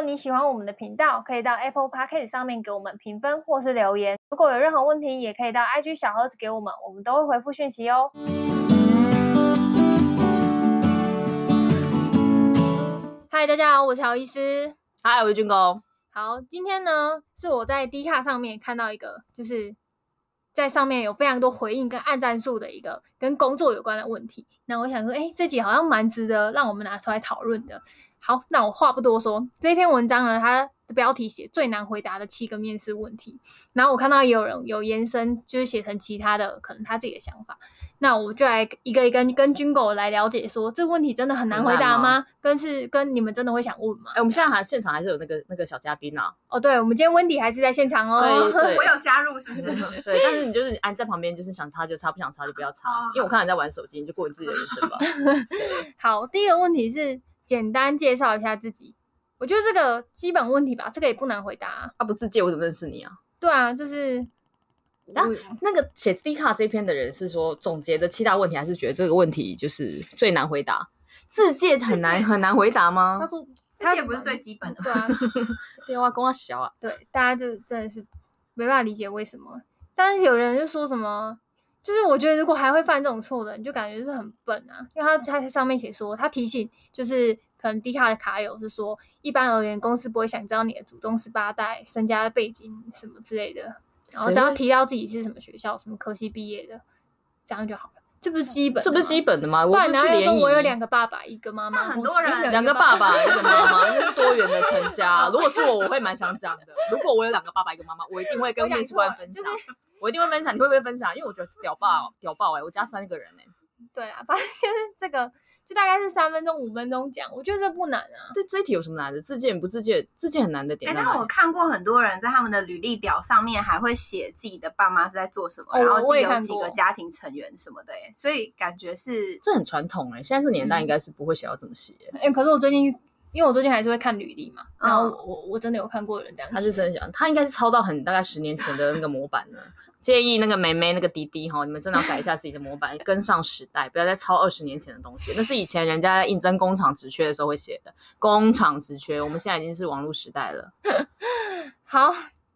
果你喜欢我们的频道，可以到 Apple Podcast 上面给我们评分或是留言。如果有任何问题，也可以到 IG 小盒子给我们，我们都会回复讯息哦。嗨，大家好，我是乔伊斯。嗨，我是军哥。好，今天呢是我在 D 卡上面看到一个，就是在上面有非常多回应跟按赞数的一个跟工作有关的问题。那我想说，哎，这集好像蛮值得让我们拿出来讨论的。好，那我话不多说，这篇文章呢，它的标题写最难回答的七个面试问题。然后我看到也有人有延伸，就是写成其他的，可能他自己的想法。那我就来一个一个跟，跟军狗来了解说，说这个问题真的很难回答吗？吗跟是跟你们真的会想问吗？哎，我们现在还现场还是有那个那个小嘉宾啊。哦，对，我们今天温迪还是在现场哦。对，对我有加入，是不是？对，但是你就是按在旁边，就是想插就插，不想插就不要插，因为我看你在玩手机，你就过你自己的人生吧。好，第一个问题是。简单介绍一下自己，我觉得这个基本问题吧，这个也不难回答啊。他不自介，我怎么认识你啊？对啊，就是那那个写 D 卡这篇的人是说总结的七大问题，还是觉得这个问题就是最难回答？自介很难很难回答吗？他说自介不是最基本的，对啊，电话跟我小啊，对，大家就真的是没办法理解为什么。但是有人就说什么？就是我觉得，如果还会犯这种错的，你就感觉是很笨啊。因为他他在上面写说，他提醒就是可能低卡的卡友是说，一般而言，公司不会想知道你的祖宗十八代、身家背景什么之类的，然后只要提到自己是什么学校、什么科系毕业的，这样就好了。这不是基本，这不是基本的吗？不然然后又说我有两个爸爸，一个妈妈，很多人两个爸爸，一个妈妈，那是多元的成家。如果是我，我会蛮想讲的。如果我有两个爸爸，一个妈妈，我一定会跟面试官分享。我一定会分享，你会不会分享？因为我觉得屌爆，屌爆哎！我家三个人哎。对啊，反正就是这个，就大概是三分钟、五分钟讲，我觉得这不难啊。对，这一题有什么难的？自荐不自荐？自荐很难的点。哎，但我看过很多人在他们的履历表上面还会写自己的爸妈是在做什么，然后自己有几个家庭成员什么的哎，所以感觉是这很传统哎。现在这年代应该是不会写到这么细哎。可是我最近，因为我最近还是会看履历嘛，然后我我真的有看过有人这样。他是真的讲，他应该是抄到很大概十年前的那个模板了。建议那个梅梅、那个滴滴哈，你们真的要改一下自己的模板，跟上时代，不要再抄二十年前的东西。那是以前人家在应征工厂职缺的时候会写的。工厂职缺，我们现在已经是网络时代了。好，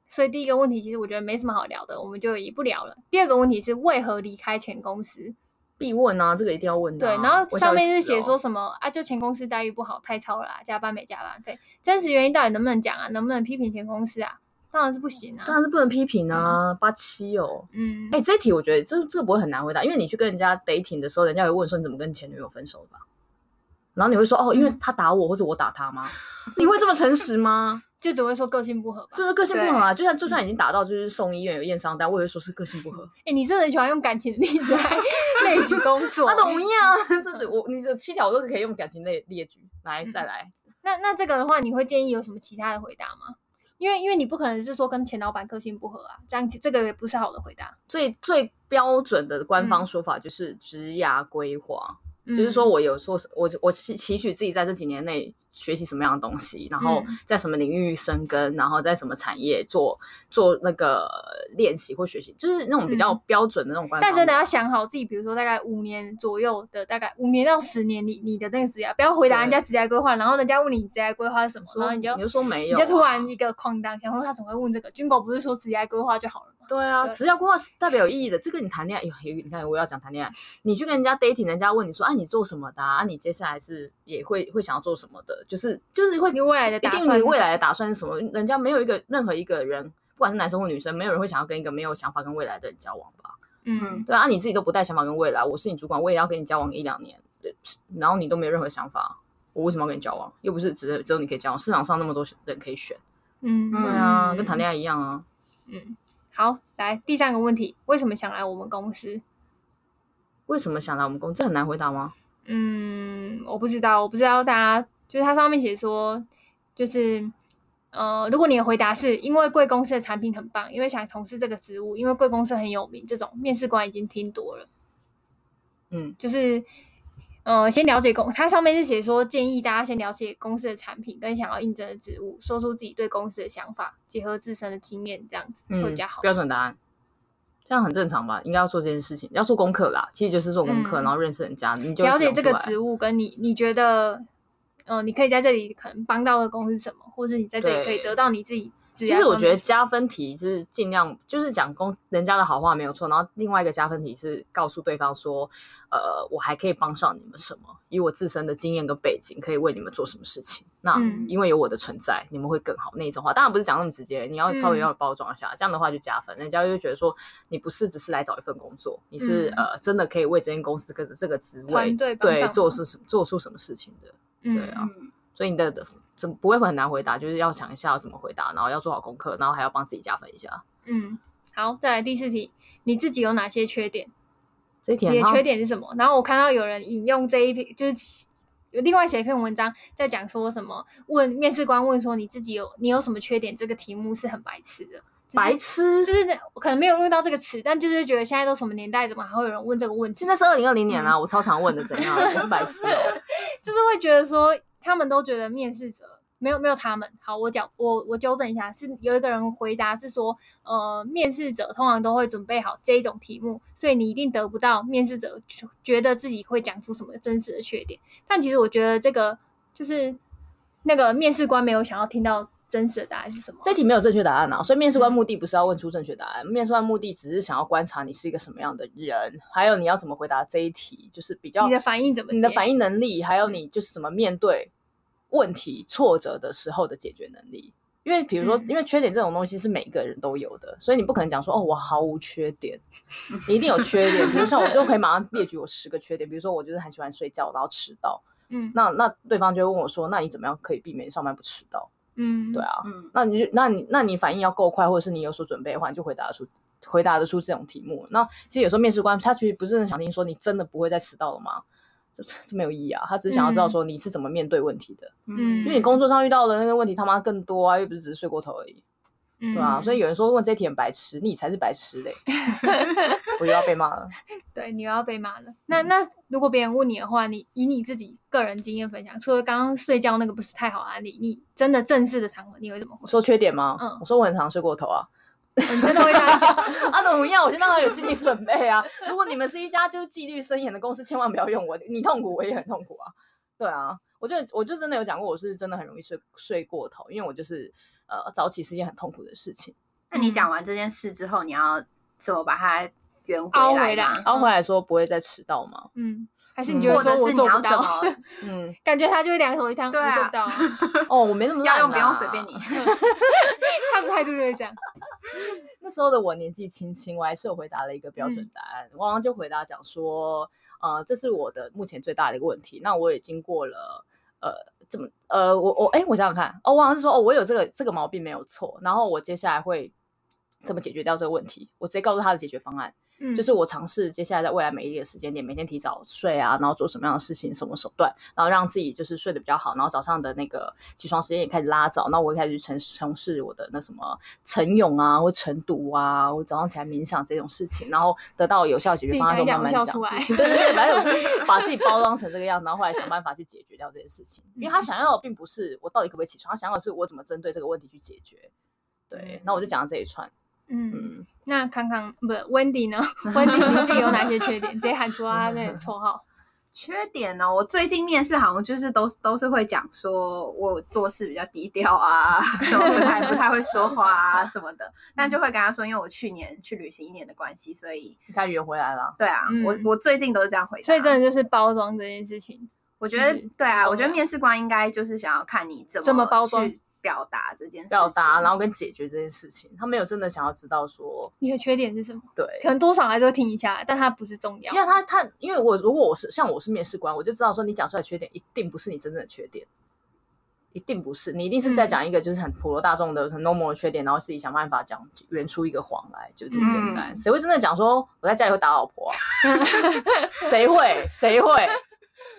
所以第一个问题其实我觉得没什么好聊的，我们就也不聊了。第二个问题是为何离开前公司？必问啊，这个一定要问的、啊。对，然后上面是写说什么、哦、啊？就前公司待遇不好，太超了、啊，加班没加班费。真实原因到底能不能讲啊？能不能批评前公司啊？当然是不行啊！当然是不能批评啊！八七哦，嗯，哎、欸，这题我觉得这这个不会很难回答，因为你去跟人家 dating 的时候，人家会问说你怎么跟前女友分手的吧？然后你会说哦，因为他打我，或者我打他吗？你会这么诚实吗？就只会说个性不合吧？就是个性不合啊！就算就算已经打到就是送医院有验伤单，我也会说是个性不合。哎、欸，你真的很喜欢用感情的例子来 列举工作？他同意啊！这我你这七条都是可以用感情类列举来再来。那那这个的话，你会建议有什么其他的回答吗？因为因为你不可能是说跟前老板个性不合啊，这样这个也不是好的回答。最最标准的官方说法就是职涯规划。就是说，我有说，我我期期许自己在这几年内学习什么样的东西，然后在什么领域生根，然后在什么产业做做那个练习或学习，就是那种比较标准的那种观。但真的要想好自己，比如说大概五年左右的，大概五年到十年，你你的那个职业，不要回答人家职业规划，然后人家问你职业规划是什么，然后你就你就说没有，你就突然一个哐当，然后他怎么会问这个？军狗不是说职业规划就好了。对啊，职业规划是代表有意义的。这个你谈恋爱，有有，你看我要讲谈恋爱，你去跟人家 dating，人家问你说，啊，你做什么的？啊，你接下来是也会会想要做什么的？就是就是会你未来的打算，一定你未来的打算是什么？人家没有一个任何一个人，不管是男生或女生，没有人会想要跟一个没有想法跟未来的人交往吧？嗯，对啊，你自己都不带想法跟未来，我是你主管，我也要跟你交往一两年，对，然后你都没有任何想法，我为什么要跟你交往？又不是只只有你可以交往，市场上那么多人可以选，嗯，对啊，跟谈恋爱一样啊，嗯。好，来第三个问题，为什么想来我们公司？为什么想来我们公司？这很难回答吗？嗯，我不知道，我不知道大家就是它上面写说，就是呃，如果你的回答是因为贵公司的产品很棒，因为想从事这个职务，因为贵公司很有名，这种面试官已经听多了。嗯，就是。呃，先了解公，它上面是写说建议大家先了解公司的产品跟想要应征的职务，说出自己对公司的想法，结合自身的经验，这样子会比较好。标准答案，这样很正常吧？应该要做这件事情，要做功课啦。其实就是做功课，嗯、然后认识人家，你就了解这个职务，跟你你觉得嗯、呃，你可以在这里可能帮到的公司什么，或者你在这里可以得到你自己。其实我觉得加分题是尽量就是讲公人家的好话没有错，然后另外一个加分题是告诉对方说，呃，我还可以帮上你们什么，以我自身的经验跟背景，可以为你们做什么事情。那因为有我的存在，你们会更好那一种话，当然不是讲那么直接，你要稍微要包装一下，这样的话就加分，人家就觉得说你不是只是来找一份工作，你是呃真的可以为这间公司跟着这个职位对做是什做出什么事情的，对啊，所以你的。怎么不会很难回答？就是要想一下要怎么回答，然后要做好功课，然后还要帮自己加分一下。嗯，好，再来第四题，你自己有哪些缺点？这一题你的缺点是什么？然后我看到有人引用这一篇，就是有另外写一篇文章在讲说什么？问面试官问说你自己有你有什么缺点？这个题目是很白痴的，白痴就是我可能没有用到这个词，但就是觉得现在都什么年代，怎么还会有人问这个问题？现在是二零二零年啊，嗯、我超常问的，怎样？不是白痴哦，就是会觉得说。他们都觉得面试者没有没有他们好，我讲我我纠正一下，是有一个人回答是说，呃，面试者通常都会准备好这一种题目，所以你一定得不到面试者觉得自己会讲出什么真实的缺点。但其实我觉得这个就是那个面试官没有想要听到真实的答案是什么。这题没有正确答案啊，所以面试官目的不是要问出正确答案，嗯、面试官目的只是想要观察你是一个什么样的人，还有你要怎么回答这一题，就是比较你的反应怎么，你的反应能力，还有你就是怎么面对。问题挫折的时候的解决能力，因为比如说，因为缺点这种东西是每个人都有的，嗯、所以你不可能讲说哦，我毫无缺点，你一定有缺点。比如像我就可以马上列举我十个缺点，比如说我就是很喜欢睡觉，然后迟到。嗯，那那对方就会问我说，那你怎么样可以避免上班不迟到？嗯，对啊，嗯，那你就那你那你反应要够快，或者是你有所准备的话，你就回答出回答得出这种题目。那其实有时候面试官他其实不是很想听说你真的不会再迟到了吗？这这没有意义啊！他只是想要知道说你是怎么面对问题的，嗯，因为你工作上遇到的那个问题他妈更多啊，又不是只是睡过头而已，嗯、对啊，所以有人说问这题很白痴，你才是白痴嘞！我又要被骂了，对，你又要被骂了。那那如果别人问你的话，你以你自己个人经验分享，除了刚刚睡觉那个不是太好的案例，你真的正式的场合你会怎么回？说缺点吗？嗯，我说我很常睡过头啊。你真的会这样讲？啊，怎么样？我先让他有心理准备啊！如果你们是一家就是纪律森严的公司，千万不要用我，你痛苦，我也很痛苦啊。对啊，我就我就真的有讲过，我是真的很容易睡睡过头，因为我就是呃早起是一件很痛苦的事情。那你讲完这件事之后，你要怎么把它圆回来？凹回来说不会再迟到吗？嗯。还是你觉得说我做不到？嗯，感觉他就会两手一摊，我做不到。哦，我没那么要用，不用随便你。他的态度就是这样。那时候的我年纪轻轻，我还是有回答了一个标准答案。我刚刚就回答讲说，呃，这是我的目前最大的一个问题。那我也经过了，呃，怎么，呃，我我，哎，我想想看，哦，我好像是说，哦，我有这个这个毛病没有错。然后我接下来会怎么解决掉这个问题？我直接告诉他的解决方案。嗯，就是我尝试接下来在未来每一个时间点，每天提早睡啊，然后做什么样的事情，什么手段，然后让自己就是睡得比较好，然后早上的那个起床时间也开始拉早，那我也开始去从从事我的那什么晨泳啊，或晨读啊，我早上起来冥想这种事情，然后得到有效解决方案，都慢慢讲出来。对对对，反正我是 把自己包装成这个样子，然后后来想办法去解决掉这件事情。因为他想要的并不是我到底可不可以起床，他想要的是我怎么针对这个问题去解决。对，那我就讲到这一串。嗯，那康康不是 Wendy 呢？Wendy 你自己有哪些缺点？直接喊出他那个绰号。缺点呢？我最近面试好像就是都都是会讲说我做事比较低调啊，什么不太不太会说话啊什么的。但就会跟他说，因为我去年去旅行一年的关系，所以他圆回来了。对啊，我我最近都是这样回答。所以真的就是包装这件事情。我觉得对啊，我觉得面试官应该就是想要看你怎么怎么包装。表达这件事，表达，然后跟解决这件事情，他没有真的想要知道说你的缺点是什么。对，可能多少还是会听一下，但他不是重要。因为他他，因为我如果我是像我是面试官，我就知道说你讲出来的缺点一定不是你真正的缺点，一定不是，你一定是在讲一个就是很普罗大众的很 normal 的缺点，然后自己想办法讲圆出一个谎来，就这么简单。谁会真的讲说我在家里会打老婆？谁会？谁会？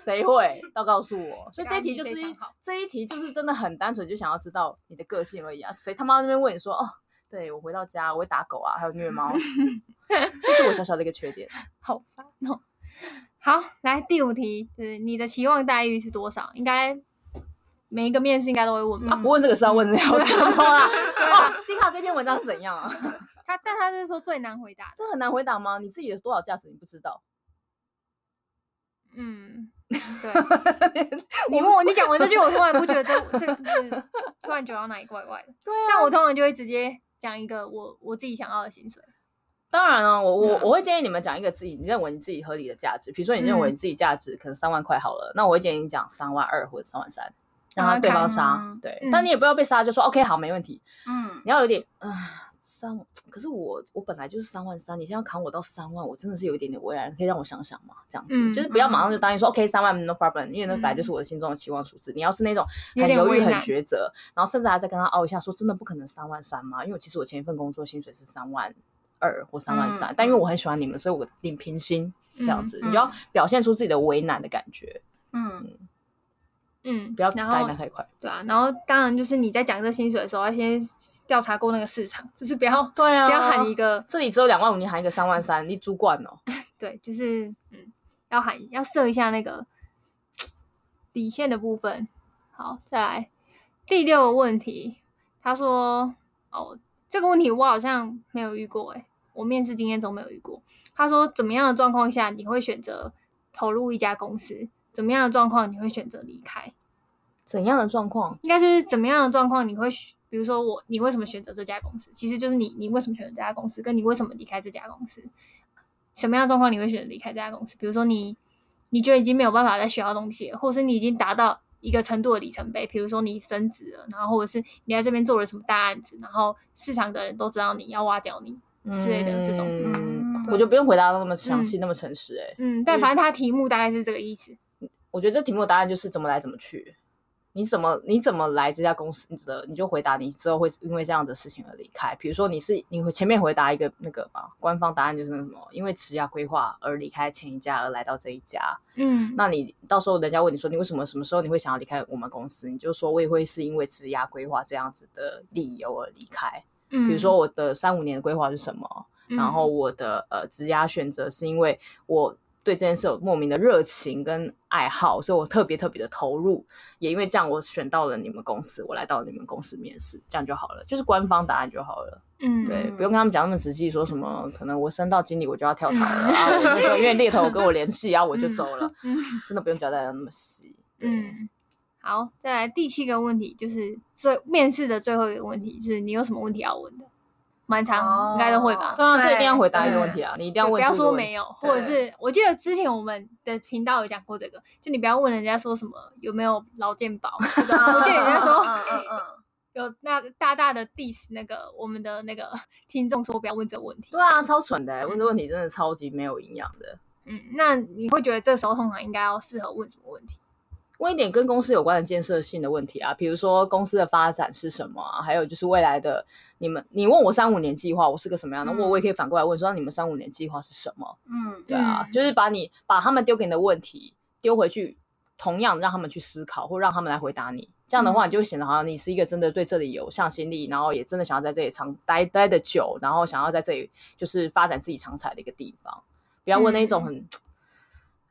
谁会？都告诉我。所以这一题就是这一题就是真的很单纯，就想要知道你的个性而已啊。谁他妈那边问你说哦，对我回到家我会打狗啊，还有虐猫，这是我小小的一个缺点。好烦哦。好，来第五题，就是你的期望待遇是多少？应该每一个面试应该都会问吧？不问这个是要问的要什么啊？哦，Dcard 这篇文章是怎样啊？他但他是说最难回答，这很难回答吗？你自己有多少价值你不知道？嗯。对，你问我，你讲完这句，我突然不觉得这这个是 突然觉得哪里怪怪的。对啊，但我通常就会直接讲一个我我自己想要的薪水。当然了，我我我会建议你们讲一个自己你认为你自己合理的价值，比如说你认为你自己价值可能三万块好了，那我会建议你讲三万二或者三万三，让他对方杀。对，但你也不要被杀，就说 OK 好，没问题。嗯，你要有点啊。三，可是我我本来就是三万三，你现在要扛我到三万，我真的是有一点点为难，可以让我想想吗？这样子，嗯、就是不要马上就答应说、嗯、OK 三万 no problem，因为那本来就是我的心中的期望数字。嗯、你要是那种很犹豫、很抉择，然后甚至还在跟他拗一下，说真的不可能三万三吗？因为其实我前一份工作薪水是三万二或三万三，但因为我很喜欢你们，所以我领平薪这样子，嗯、你就要表现出自己的为难的感觉。嗯嗯，不要答应太快。对啊，然后当然就是你在讲这薪水的时候，要先。调查过那个市场，就是不要 对啊，不要喊一个这里只有两万五，你喊一个三万三，你主管哦。对，就是嗯，要喊要设一下那个底线的部分。好，再来第六个问题，他说哦，这个问题我好像没有遇过诶，我面试经验中没有遇过。他说怎么样的状况下你会选择投入一家公司？怎么样的状况你会选择离开？怎样的状况？应该就是怎么样的状况你会选？比如说我，你为什么选择这家公司？其实就是你，你为什么选择这家公司，跟你为什么离开这家公司？什么样的状况你会选择离开这家公司？比如说你，你觉得已经没有办法再学到东西，或者是你已经达到一个程度的里程碑，比如说你升职了，然后或者是你在这边做了什么大案子，然后市场的人都知道你要挖角你之类的这种。嗯，我就不用回答那么详细、嗯、那么诚实、欸。哎，嗯，但反正他题目大概是这个意思。我觉得这题目的答案就是怎么来怎么去。你怎么你怎么来这家公司的？你就回答你之后会因为这样的事情而离开。比如说你是你会前面回答一个那个嘛，官方答案就是那什么，因为职业规划而离开前一家而来到这一家。嗯，那你到时候人家问你说你为什么什么时候你会想要离开我们公司？你就说我也会是因为职业规划这样子的理由而离开。嗯，比如说我的三五年的规划是什么？嗯，然后我的呃职业选择是因为我。对这件事有莫名的热情跟爱好，所以我特别特别的投入，也因为这样，我选到了你们公司，我来到了你们公司面试，这样就好了，就是官方答案就好了。嗯，对，不用跟他们讲那么仔细，说什么可能我升到经理我就要跳槽了啊，我那时候因为猎头跟我联系，然后我就走了，嗯，真的不用交代的那么细。嗯，好，再来第七个问题，就是最面试的最后一个问题，就是你有什么问题要问的？蛮长，应该都会吧。对啊，这一定要回答一个问题啊！你一定要问，不要说没有，或者是我记得之前我们的频道有讲过这个，就你不要问人家说什么有没有劳健保。我记得人家说，嗯嗯嗯，有那大大的 diss 那个我们的那个 听众说不要问这个问题。对啊，超蠢的，问这问题真的超级没有营养的。嗯，那你会觉得这时候通常应该要适合问什么问题？问一点跟公司有关的建设性的问题啊，比如说公司的发展是什么啊，还有就是未来的你们，你问我三五年计划，我是个什么样的？我、嗯、我也可以反过来问说，你们三五年计划是什么？嗯，对啊，就是把你把他们丢给你的问题丢回去，同样让他们去思考，或让他们来回答你。这样的话，你就会显得好像你是一个真的对这里有向心力，然后也真的想要在这里长待待的久，然后想要在这里就是发展自己长才的一个地方。不要问那种很。嗯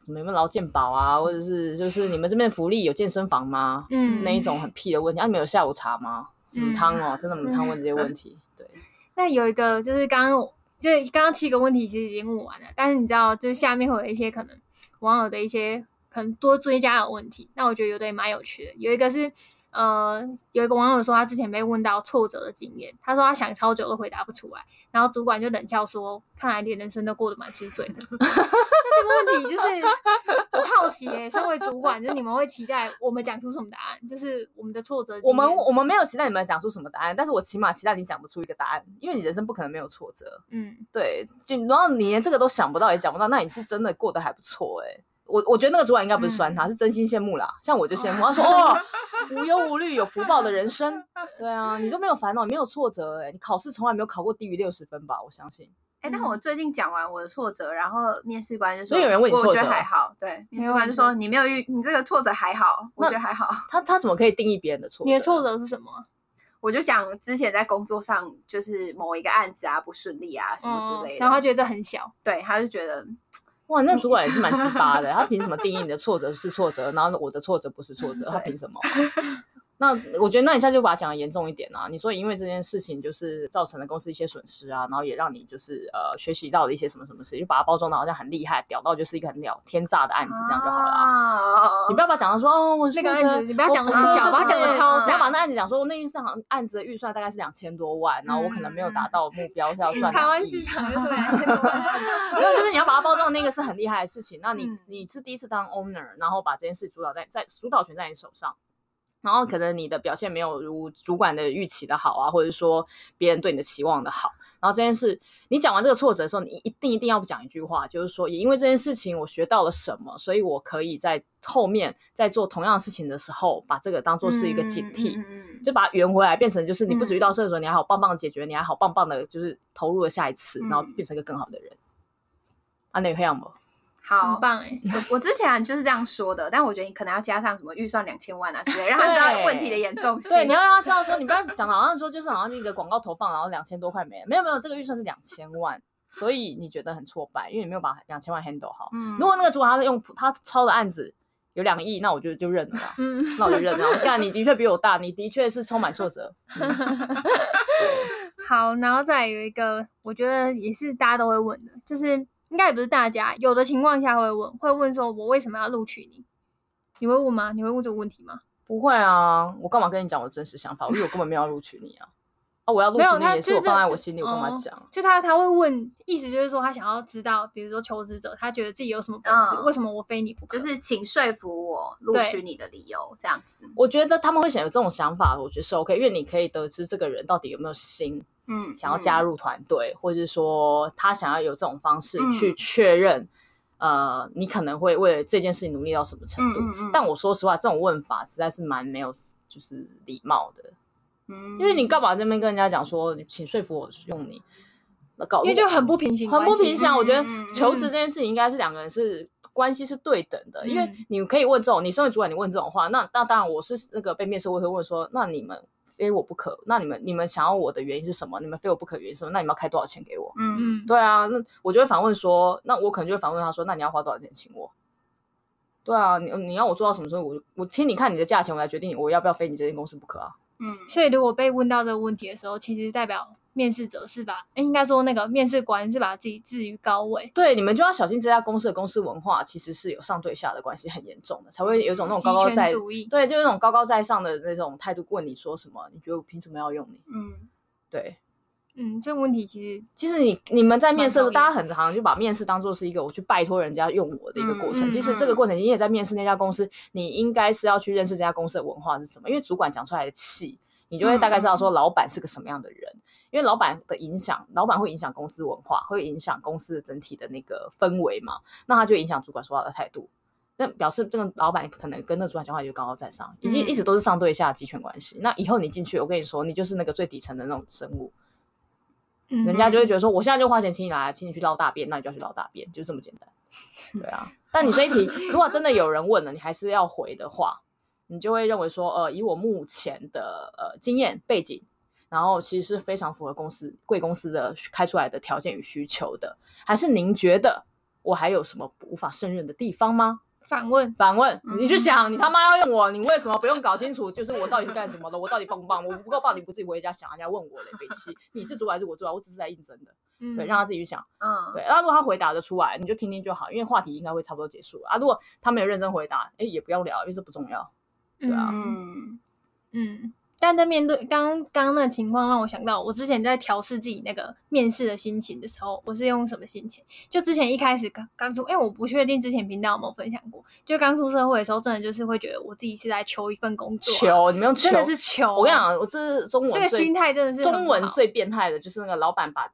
什么有没有劳健保啊，或者是就是你们这边福利有健身房吗？嗯，那一种很屁的问题。啊，你们有下午茶吗？嗯，汤哦，真的很汤问这些问题。对，那有一个就是刚刚就刚刚七个问题其实已经问完了，但是你知道，就是下面会有一些可能网友的一些可能多追加的问题。那我觉得有的也蛮有趣的，有一个是。呃，有一个网友说他之前被问到挫折的经验，他说他想超久都回答不出来，然后主管就冷笑说：“看来连人生都过得蛮顺遂的。”那这个问题就是我好奇耶，身为主管，就是你们会期待我们讲出什么答案？就是我们的挫折。我们我们没有期待你们讲出什么答案，但是我起码期待你讲得出一个答案，因为你人生不可能没有挫折。嗯，对，就然后你连这个都想不到也讲不到，那你是真的过得还不错哎。我我觉得那个主管应该不是酸他，嗯、是真心羡慕啦。像我就羡慕，他说哦，无忧无虑，有福报的人生。对啊，你都没有烦恼，你没有挫折、欸，哎，你考试从来没有考过低于六十分吧？我相信。哎、欸，但我最近讲完我的挫折，然后面试官就说，所以有人问你挫折，我觉得还好。对，面试官就说你没有遇，你这个挫折还好，我觉得还好。他他怎么可以定义别人的挫折？你的挫折是什么？我就讲之前在工作上就是某一个案子啊不顺利啊什么之类的，嗯、然后他觉得这很小，对，他就觉得。哇，那主管也是蛮奇葩的，他凭什么定义你的挫折是挫折，然后我的挫折不是挫折？他凭什么？那我觉得，那你现在就把它讲的严重一点啊！你说因为这件事情就是造成了公司一些损失啊，然后也让你就是呃学习到了一些什么什么事，就把它包装的好像很厉害，屌到就是一个很屌天炸的案子，这样就好了。你不要把讲的说哦，我那个案子，你不要讲的很小，把它讲的超大。你要把那案子讲说，我那预算案子的预算大概是两千多万，然后我可能没有达到目标，是要赚。台湾市场就是两千多万。没有，就是你要把它包装的那个是很厉害的事情。那你你是第一次当 owner，然后把这件事主导在在主导权在你手上。然后可能你的表现没有如主管的预期的好啊，或者说别人对你的期望的好。然后这件事你讲完这个挫折的时候，你一定一定要讲一句话，就是说也因为这件事情我学到了什么，所以我可以在后面在做同样的事情的时候，把这个当做是一个警惕，嗯嗯嗯、就把它圆回来，变成就是你不止遇到事的时候，你还好棒棒的解决，你还好棒棒的，就是投入了下一次，然后变成一个更好的人。啊，那个样吗？好很棒哎！我我之前就是这样说的，但我觉得你可能要加上什么预算两千万啊之类，让他知道问题的严重性。对，你要让他知道说，你不要讲的好像说就是好像那个广告投放，然后两千多块没了，没有没有，这个预算是两千万，所以你觉得很挫败，因为你没有把两千万 handle 好。嗯。如果那个主管他是用他抄的案子有两亿，那我就就认了。嗯。那我就认了。但，你的确比我大，你的确是充满挫折。嗯、好，然后再有一个，我觉得也是大家都会问的，就是。应该也不是大家，有的情况下会问，会问说：“我为什么要录取你？”你会问吗？你会问这个问题吗？不会啊，我干嘛跟你讲我真实想法？因为我根本没有要录取你啊！啊，我要录取你也是我放在我心里，我跟他讲？就他他会问，意思就是说他想要知道，比如说求职者他觉得自己有什么本事，嗯、为什么我非你不可？就是请说服我录取你的理由，这样子。我觉得他们会想有这种想法，我觉得是 OK，因为你可以得知这个人到底有没有心。嗯，想要加入团队，嗯、或者是说他想要有这种方式去确认，嗯、呃，你可能会为了这件事情努力到什么程度？但我说实话，这种问法实在是蛮没有，就是礼貌的。嗯，因为你干嘛这边跟人家讲说，请说服我用你，那搞，因为就很不平行，很不平行。我觉得求职这件事情应该是两个人是关系是对等的，嗯、因为你可以问这种，你身为主管，你问这种话，那那当然我是那个被面试，我会问说，那你们。非我不可，那你们你们想要我的原因是什么？你们非我不可原因是什么？那你们要开多少钱给我？嗯嗯，对啊，那我就会反问说，那我可能就会反问他说，那你要花多少钱请我？对啊，你你要我做到什么时候？我我听你看你的价钱，我来决定我要不要非你这间公司不可啊。嗯，所以如果被问到这个问题的时候，其实代表。面试者是吧？哎，应该说那个面试官是把自己置于高位。对，你们就要小心这家公司的公司文化其实是有上对下的关系很严重的，才会有一种那种高高在。对，就是那种高高在上的那种态度。问你说什么？你觉得我凭什么要用你？嗯，对，嗯，这个问题其实其实你你们在面试的时候，大家很常就把面试当做是一个我去拜托人家用我的一个过程。嗯、其实这个过程你也在面试那家公司，你应该是要去认识这家公司的文化是什么，因为主管讲出来的气，你就会大概知道说老板是个什么样的人。嗯因为老板的影响，老板会影响公司文化，会影响公司的整体的那个氛围嘛，那他就影响主管说话的态度。那表示这个老板可能跟那主管讲话就高高在上，已经一直都是上对下的集权关系。嗯、那以后你进去，我跟你说，你就是那个最底层的那种生物，嗯、人家就会觉得说，我现在就花钱请你来，请你去捞大便，那你就要去捞大便，就这么简单。对啊，但你这一题如果真的有人问了，你还是要回的话，你就会认为说，呃，以我目前的呃经验背景。然后其实是非常符合公司贵公司的开出来的条件与需求的，还是您觉得我还有什么无法胜任的地方吗？反问，反问，你去想，你他妈要用我，你为什么不用搞清楚？就是我到底是干什么的？我到底棒不棒？我不够棒，你不自己回家想？人家问我嘞，北七，你是主管还是我主管？我只是来应征的，嗯、对，让他自己去想，嗯，对。然后如果他回答的出来，你就听听就好，因为话题应该会差不多结束啊。如果他没有认真回答，哎，也不要聊，因为这不重要，对啊，嗯嗯。但在面对刚刚那情况，让我想到我之前在调试自己那个面试的心情的时候，我是用什么心情？就之前一开始刚刚出，因为我不确定之前频道有没有分享过，就刚出社会的时候，真的就是会觉得我自己是在求一份工作，啊，求你们用求真的是求。我跟你讲，我这是中文这个心态真的是中文最变态的，就是那个老板把。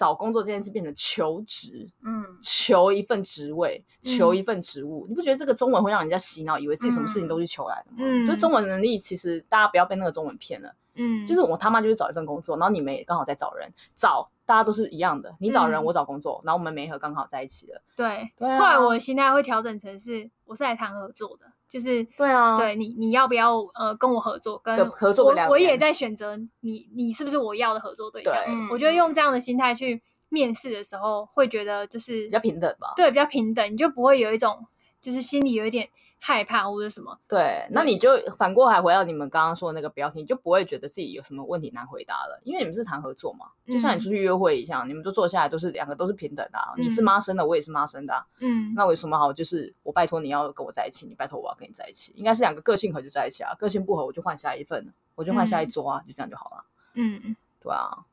找工作这件事变成求职，嗯，求一份职位，求一份职务，嗯、你不觉得这个中文会让人家洗脑，以为自己什么事情都是求来的吗？嗯，就是中文能力，其实大家不要被那个中文骗了，嗯，就是我他妈就是找一份工作，然后你们也刚好在找人，找大家都是一样的，你找人，嗯、我找工作，然后我们媒合刚好在一起了，对，对啊，后来我的心态会调整成是，我是来谈合作的。就是对啊，对你你要不要呃跟我合作？跟合作我我也在选择你，你是不是我要的合作对象？对，我觉得用这样的心态去面试的时候，会觉得就是比较平等吧。对，比较平等，你就不会有一种就是心里有一点害怕或者什么。对，那你就反过来回到你们刚刚说的那个标题，你就不会觉得自己有什么问题难回答了，因为你们是谈合作嘛，就像你出去约会一样，嗯、你们就坐下来都是两个都是平等的、啊，嗯、你是妈生的，我也是妈生的、啊，嗯，那为什么好？就是我拜托你要跟我在一起，你拜托我要跟你在一起，应该是两个个性合就在一起啊，个性不合我就换下一份，我就换下一桌啊，嗯、就这样就好了。嗯，对啊，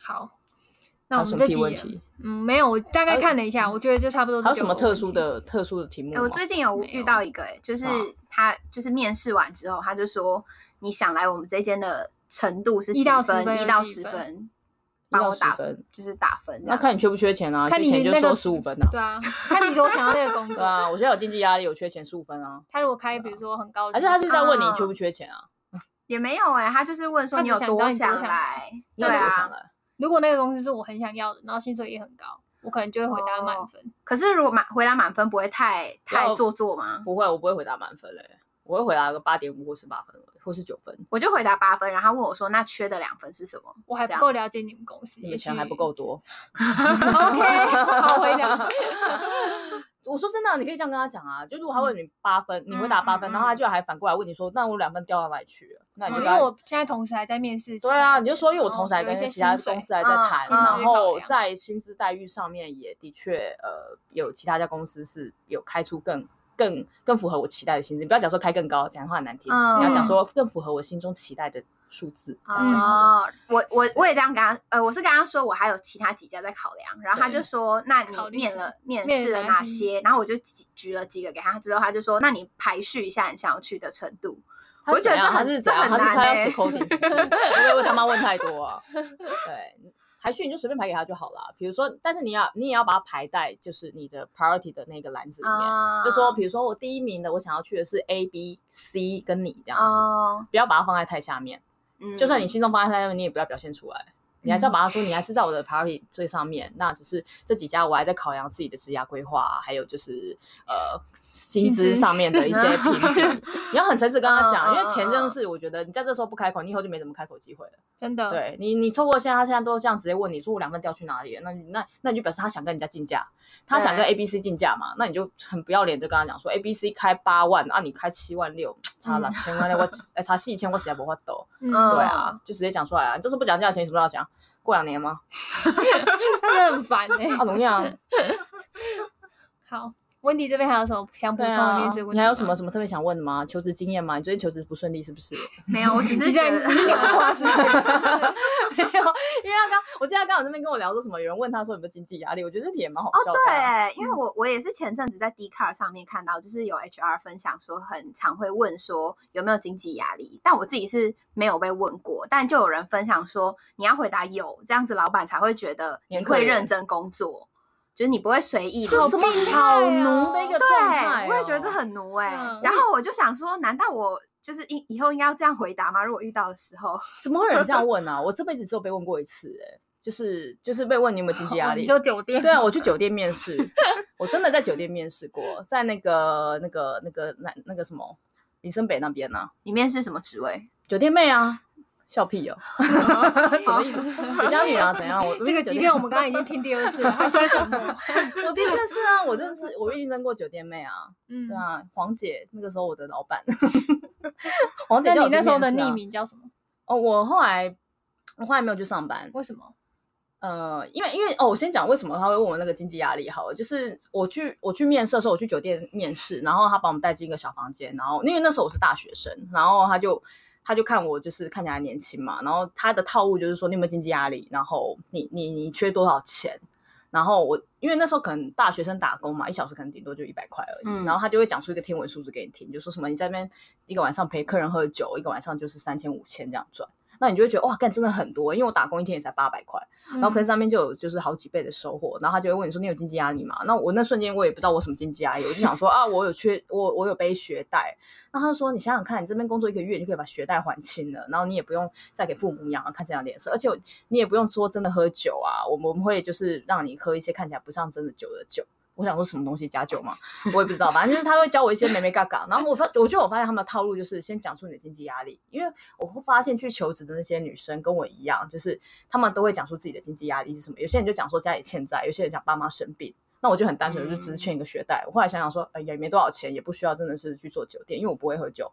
好。那我们这题，嗯，没有，我大概看了一下，我觉得就差不多。还有什么特殊的、特殊的题目？我最近有遇到一个，哎，就是他就是面试完之后，他就说，你想来我们这间的程度是几分？一到十分，帮我打分，就是打分。那看你缺不缺钱啊？看你就说十五分啊。对啊，看你我想要那个工作。对啊，我现在有经济压力，有缺钱十五分啊。他如果开，比如说很高，而且他是在问你缺不缺钱啊？也没有哎，他就是问说你有多想来？对啊。如果那个东西是我很想要的，然后薪水也很高，我可能就会回答满分。哦、可是如果满回答满分，不会太太做作吗？不会，我不会回答满分嘞，我会回答个八点五或是八分，或是九分。我就回答八分，然后问我说：“那缺的两分是什么？”我还不够了解你们公司，你们钱还不够多。OK，好回答。我说真的，你可以这样跟他讲啊，就如果他问你八分，你回答八分，然后他就还反过来问你说，那我两分掉到哪里去了？那你就因为我现在同时还在面试，对啊，你就说因为我同时还跟其他公司还在谈，然后在薪资待遇上面也的确呃有其他家公司是有开出更更更符合我期待的薪资，你不要讲说开更高，讲话很难听，你要讲说更符合我心中期待的。数字哦，我我我也这样跟他，呃，我是跟他说我还有其他几家在考量，然后他就说，那你面了面试了哪些？然后我就举举了几个给他，之后他就说，那你排序一下你想要去的程度。我觉得这很这很难，他要写 coding 是不是？因为他妈问太多啊。对，排序你就随便排给他就好了。比如说，但是你要你也要把它排在就是你的 priority 的那个篮子里面，就说比如说我第一名的我想要去的是 A B C 跟你这样子，不要把它放在太下面。就算你心中放在那边，你也不要表现出来。你还是要把它说，你还是在我的 priority 最上面。那只是这几家，我还在考量自己的职业规划，还有就是呃薪资上面的一些 评比。你要很诚实跟他讲，因为钱这种事，我觉得你在这时候不开口，你以后就没怎么开口机会了。真的，对你，你错过现在，他现在都这样直接问你说我两份掉去哪里了？那那那你就表示他想跟人家竞价，他想跟 A B C 竞价嘛？那你就很不要脸的跟他讲说 A B C 开八万，啊你开七万六，差两千万，我哎差四千，我实在不会抖。对啊，就直接讲出来啊，就是不讲价钱，什么时候要讲？过两年吗？真的很烦哎。好，怎么样？好，温迪这边还有什么想补充的面试问题？你还有什么什么特别想问的吗？求职经验吗？你最近求职不顺利是不是？没有，我只是在讲话，是不是？没有，因为他刚，我记得他刚好那边跟我聊说什么，有人问他说有没有经济压力，我觉得这题也蛮好笑的。哦，对，因为我我也是前阵子在 Dcard 上面看到，就是有 HR 分享说，很常会问说有没有经济压力，但我自己是。没有被问过，但就有人分享说，你要回答有，这样子老板才会觉得你会认真工作，就是你不会随意。这是什么好奴的一个状态？我也觉得这很奴哎。然后我就想说，难道我就是以以后应该要这样回答吗？如果遇到的时候，怎么会有人这样 问呢？我这辈子只有被问过一次，哎，就是就是被问你有没有经济压力。你说酒店？对啊，我去酒店面试，我真的在酒店面试过，在那个那个那个那那个什么林森北那边呢。你面试什么职位？酒店妹啊，笑屁哦，什么意思？我教你啊，怎样？我这个，即便我们刚刚已经听第二次了，还说什么？我的确是啊，我真的是，我应征过酒店妹啊，嗯，对啊，黄姐那个时候我的老板，黄姐，你那时候的匿名叫什么？哦，我后来我后来没有去上班，为什么？呃，因为因为哦，我先讲为什么他会问我那个经济压力好了，就是我去我去面试的时候，我去酒店面试，然后他把我们带进一个小房间，然后因为那时候我是大学生，然后他就。他就看我就是看起来年轻嘛，然后他的套路就是说你有没有经济压力，然后你你你缺多少钱，然后我因为那时候可能大学生打工嘛，一小时可能顶多就一百块而已，嗯、然后他就会讲出一个天文数字给你听，就说什么你在那边一个晚上陪客人喝酒，一个晚上就是三千五千这样赚。那你就会觉得哇，干真的很多，因为我打工一天也才八百块，然后可能上面就有就是好几倍的收获，然后他就会问你说你有经济压力吗？那我那瞬间我也不知道我什么经济压力，我就想说 啊，我有缺我我有背学贷，那他就说你想想看，你这边工作一个月，你就可以把学贷还清了，然后你也不用再给父母养，看这样脸色，而且你也不用说真的喝酒啊，我们我们会就是让你喝一些看起来不像真的酒的酒。我想说什么东西加酒嘛，我也不知道，反正就是他会教我一些美眉角角。然后我发，我觉得我发现他们的套路就是先讲出你的经济压力，因为我会发现去求职的那些女生跟我一样，就是他们都会讲出自己的经济压力是什么。有些人就讲说家里欠债，有些人讲爸妈生病，那我就很单纯，就只是欠一个学贷。我后来想想说，哎呀，也没多少钱，也不需要真的是去做酒店，因为我不会喝酒。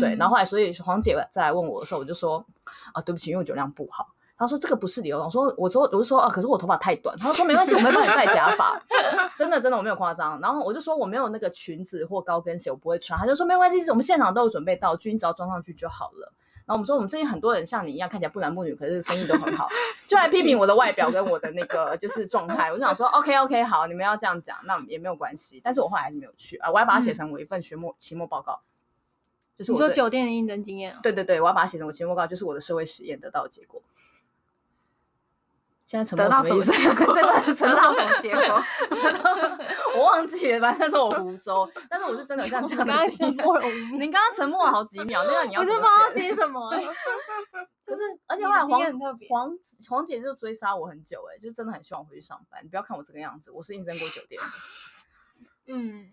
对，然后后来所以黄姐再来问我的时候，我就说啊，对不起，因为我酒量不好。他说这个不是理由。我说我说我就说啊，可是我头发太短。他说没关系，我没帮你戴假发。真的真的我没有夸张。然后我就说我没有那个裙子或高跟鞋，我不会穿。他就说没关系，我们现场都有准备道具，你只要装上去就好了。然后我们说我们最近很多人像你一样看起来不男不女，可是生意都很好，就来批评我的外表跟我的那个就是状态。我就想说 OK OK 好，你们要这样讲，那也没有关系。但是我后来还是没有去啊，我要把它写成我一份学末期末报告。就是我你说酒店的应征经验。对对对，我要把它写成我期末报告，就是我的社会实验得到的结果。现在沉默什么意思？这段是沉到什么结果？我忘记了，反正那时候我湖州，但是我是真的有像这样的经验。您刚刚沉默了好几秒，那样你要不知道接什么。就是，而且后来黄黄黄姐就追杀我很久，哎，就真的很希望我回去上班。你不要看我这个样子，我是应征过酒店的。嗯。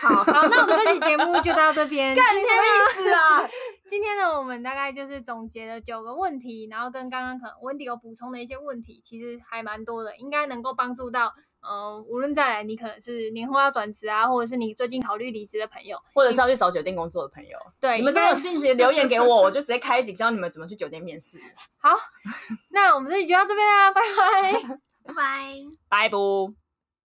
好好，那我们这期节目就到这边。干什么意思啊？今天呢，我们大概就是总结了九个问题，然后跟刚刚可能温迪有补充的一些问题，其实还蛮多的，应该能够帮助到，呃，无论再来你可能是年后要转职啊，或者是你最近考虑离职的朋友，或者是要去找酒店工作的朋友，对，你们真的有兴趣留言给我，我就直接开一集教你们怎么去酒店面试。好，那我们这期就到这边啦，拜拜，拜拜，拜不。